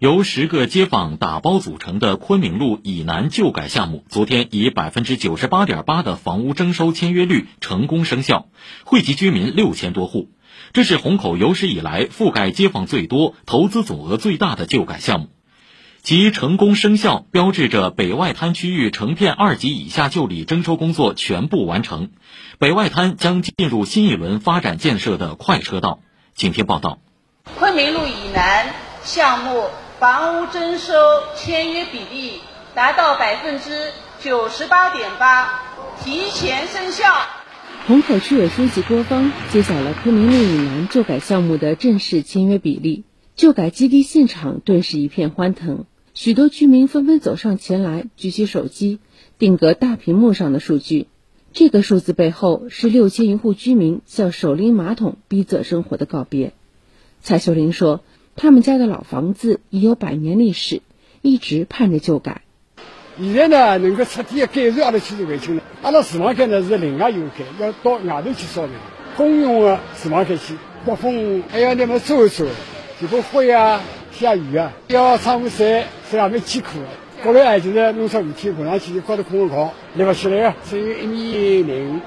由十个街坊打包组成的昆明路以南旧改项目，昨天以百分之九十八点八的房屋征收签约率成功生效，惠及居民六千多户。这是虹口有史以来覆盖街坊最多、投资总额最大的旧改项目。其成功生效，标志着北外滩区域成片二级以下旧里征收工作全部完成，北外滩将进入新一轮发展建设的快车道。请听报道。昆明路以南项目。房屋征收签约比例达到百分之九十八点八，提前生效。虹口区委书记郭芳揭晓了昆明路以南旧改项目的正式签约比例，旧改基地现场顿时一片欢腾，许多居民纷纷走上前来，举起手机定格大屏幕上的数据。这个数字背后是六千余户居民向手拎马桶逼仄生活的告别。蔡秀玲说。他们家的老房子已有百年历史，一直盼着旧改。现在呢，能够彻底的改善阿拉区的环境了。阿拉厨房间呢是另外有改，要到外头去烧的，公用的厨房间去，刮风还要那么收一收，这个灰啊、下雨啊，要窗户晒晒还没艰苦。过来啊，就是弄上雨天滚上去，就搞得空空旷，立不起来啊，只有一米零。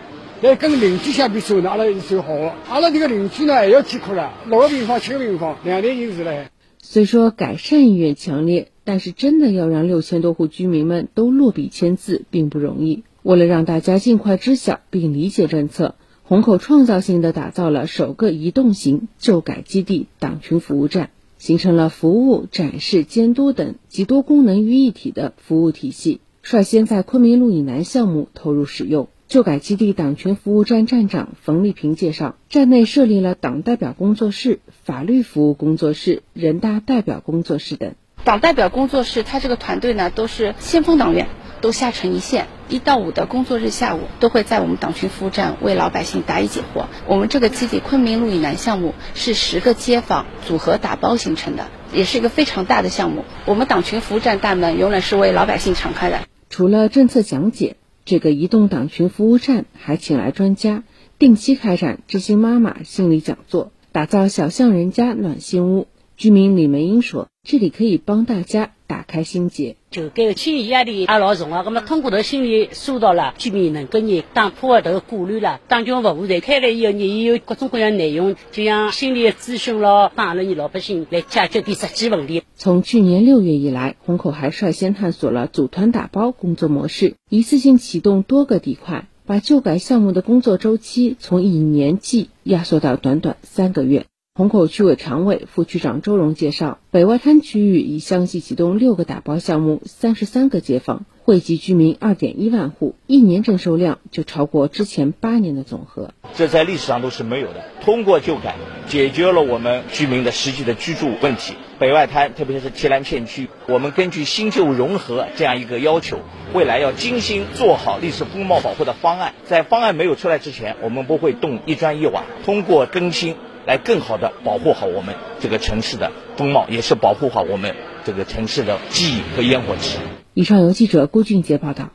来跟邻居相比说呢，阿拉算好。阿拉这个邻居呢还要艰苦了，六个平方、七个平方，两代人住了。虽说改善意愿强烈，但是真的要让六千多户居民们都落笔签字并不容易。为了让大家尽快知晓并理解政策，虹口创造性的打造了首个移动型旧改基地党群服务站，形成了服务、展示、监督等集多功能于一体的服务体系，率先在昆明路以南项目投入使用。旧改基地党群服务站站长冯丽萍介绍，站内设立了党代表工作室、法律服务工作室、人大代表工作室等。党代表工作室，他这个团队呢，都是先锋党员，都下沉一线，一到五的工作日下午，都会在我们党群服务站为老百姓答疑解惑。我们这个基地昆明路以南项目是十个街坊组合打包形成的，也是一个非常大的项目。我们党群服务站大门永远是为老百姓敞开的。除了政策讲解。这个移动党群服务站还请来专家，定期开展知心妈妈心理讲座，打造小巷人家暖心屋。居民李梅英说：“这里可以帮大家打开心结。就给心理压力也老重啊，那么通过这心理疏导了，居民能够你打破这个顾虑了。党群服务站开了以后，你也有各种各样内容，就像心理咨询了，帮了你老百姓来解决点实际问题。从去年六月以来，虹口还率先探索了组团打包工作模式，一次性启动多个地块，把旧改项目的工作周期从一年计压缩到短短三个月。虹口区委常委、副区长周荣介绍，北外滩区域已相继启动六个打包项目，三十三个街坊，惠及居民二点一万户，一年征收量就超过之前八年的总和。这在历史上都是没有的。通过旧改，解决了我们居民的实际的居住问题。北外滩，特别是提篮片区，我们根据新旧融合这样一个要求，未来要精心做好历史风貌保护的方案。在方案没有出来之前，我们不会动一砖一瓦。通过更新。来更好的保护好我们这个城市的风貌，也是保护好我们这个城市的记忆和烟火气。以上由记者郭俊杰报道。